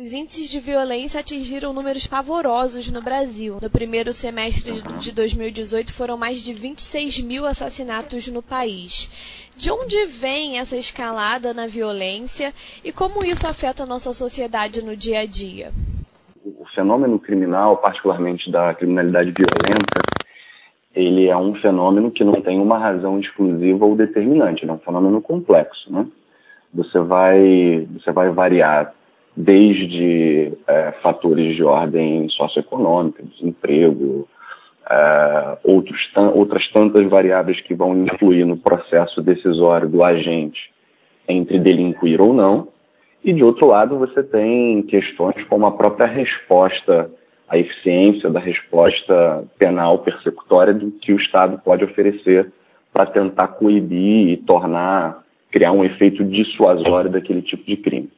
Os índices de violência atingiram números pavorosos no Brasil. No primeiro semestre de 2018 foram mais de 26 mil assassinatos no país. De onde vem essa escalada na violência e como isso afeta a nossa sociedade no dia a dia? O fenômeno criminal, particularmente da criminalidade violenta, ele é um fenômeno que não tem uma razão exclusiva ou determinante, é um fenômeno complexo, né? Você vai, você vai variar desde é, fatores de ordem socioeconômica, desemprego, é, outros, outras tantas variáveis que vão influir no processo decisório do agente entre delinquir ou não. E, de outro lado, você tem questões como a própria resposta, a eficiência da resposta penal persecutória do que o Estado pode oferecer para tentar coibir e tornar, criar um efeito dissuasório daquele tipo de crime.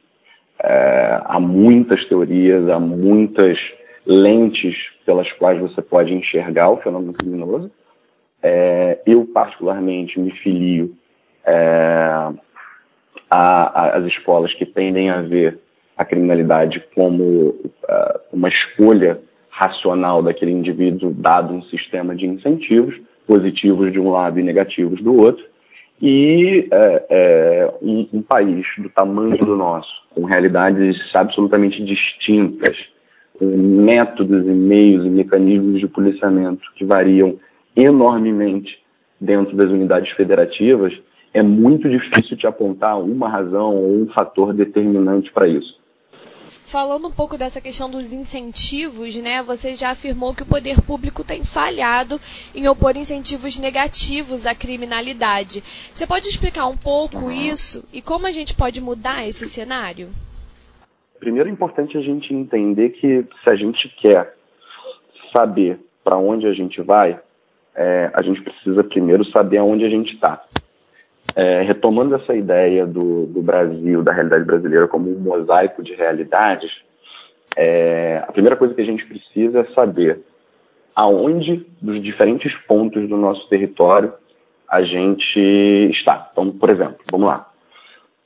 É, há muitas teorias, há muitas lentes pelas quais você pode enxergar o fenômeno criminoso. É, eu, particularmente, me filio é, às escolas que tendem a ver a criminalidade como uh, uma escolha racional daquele indivíduo dado um sistema de incentivos, positivos de um lado e negativos do outro, e é, é, um, um, país do tamanho do nosso, com realidades absolutamente distintas, com métodos e meios e mecanismos de policiamento que variam enormemente dentro das unidades federativas, é muito difícil te apontar uma razão ou um fator determinante para isso. Falando um pouco dessa questão dos incentivos, né? Você já afirmou que o poder público tem falhado em opor incentivos negativos à criminalidade. Você pode explicar um pouco isso e como a gente pode mudar esse cenário? Primeiro é importante a gente entender que se a gente quer saber para onde a gente vai, é, a gente precisa primeiro saber aonde a gente está. É, retomando essa ideia do, do, Brasil, da realidade brasileira como um mosaico de realidades, é, a primeira coisa que a gente precisa é saber aonde, dos diferentes pontos do nosso território, a gente está. Então, por exemplo, vamos lá.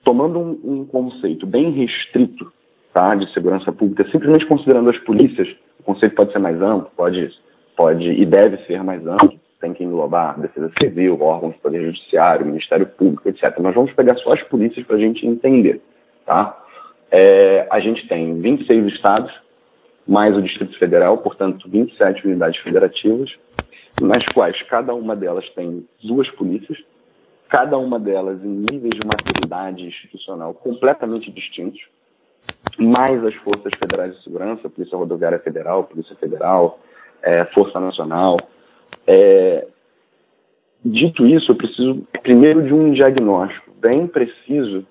Tomando um, um conceito bem restrito tá, de segurança pública, simplesmente considerando as polícias, o conceito pode ser mais amplo, pode, pode e deve ser mais amplo tem que englobar Defesa Civil, órgãos do Poder Judiciário, Ministério Público, etc. Nós vamos pegar só as polícias para a gente entender. Tá? É, a gente tem 26 estados, mais o Distrito Federal, portanto, 27 unidades federativas, nas quais cada uma delas tem duas polícias, cada uma delas em níveis de maturidade institucional completamente distintos, mais as forças federais de segurança, Polícia Rodoviária Federal, Polícia Federal, é, Força Nacional, é, dito isso, eu preciso primeiro de um diagnóstico bem preciso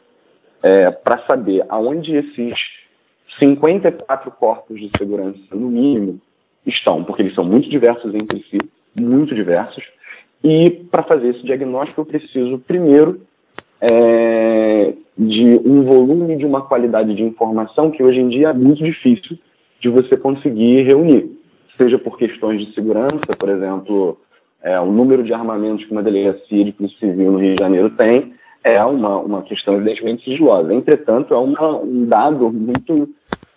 é, para saber aonde esses 54 corpos de segurança, no mínimo, estão, porque eles são muito diversos entre si, muito diversos, e para fazer esse diagnóstico eu preciso primeiro é, de um volume de uma qualidade de informação que hoje em dia é muito difícil de você conseguir reunir seja por questões de segurança, por exemplo, é, o número de armamentos que uma delegacia de polícia civil no Rio de Janeiro tem é uma, uma questão evidentemente sigilosa. Entretanto, é uma, um dado muito,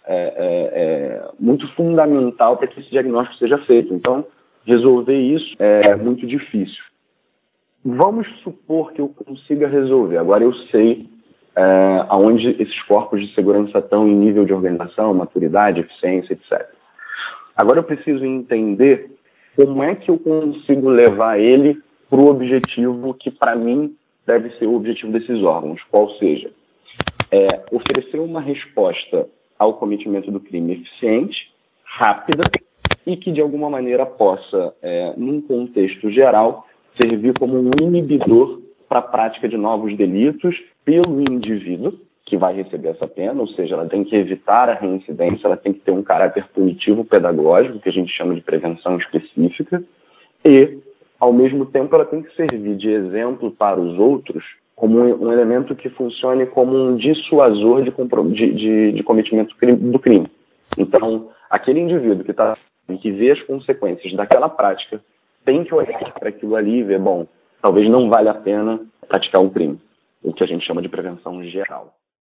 é, é, é muito fundamental para que esse diagnóstico seja feito. Então, resolver isso é muito difícil. Vamos supor que eu consiga resolver. Agora eu sei é, aonde esses corpos de segurança estão em nível de organização, maturidade, eficiência, etc. Agora eu preciso entender como é que eu consigo levar ele para o objetivo que, para mim, deve ser o objetivo desses órgãos, qual seja, é, oferecer uma resposta ao cometimento do crime eficiente, rápida e que, de alguma maneira, possa, é, num contexto geral, servir como um inibidor para a prática de novos delitos pelo indivíduo que vai receber essa pena, ou seja, ela tem que evitar a reincidência, ela tem que ter um caráter punitivo pedagógico, que a gente chama de prevenção específica, e, ao mesmo tempo, ela tem que servir de exemplo para os outros como um elemento que funcione como um dissuasor de, de, de, de cometimento do crime. Então, aquele indivíduo que está que vê as consequências daquela prática tem que olhar para aquilo ali e ver, bom, talvez não vale a pena praticar um crime, o que a gente chama de prevenção geral.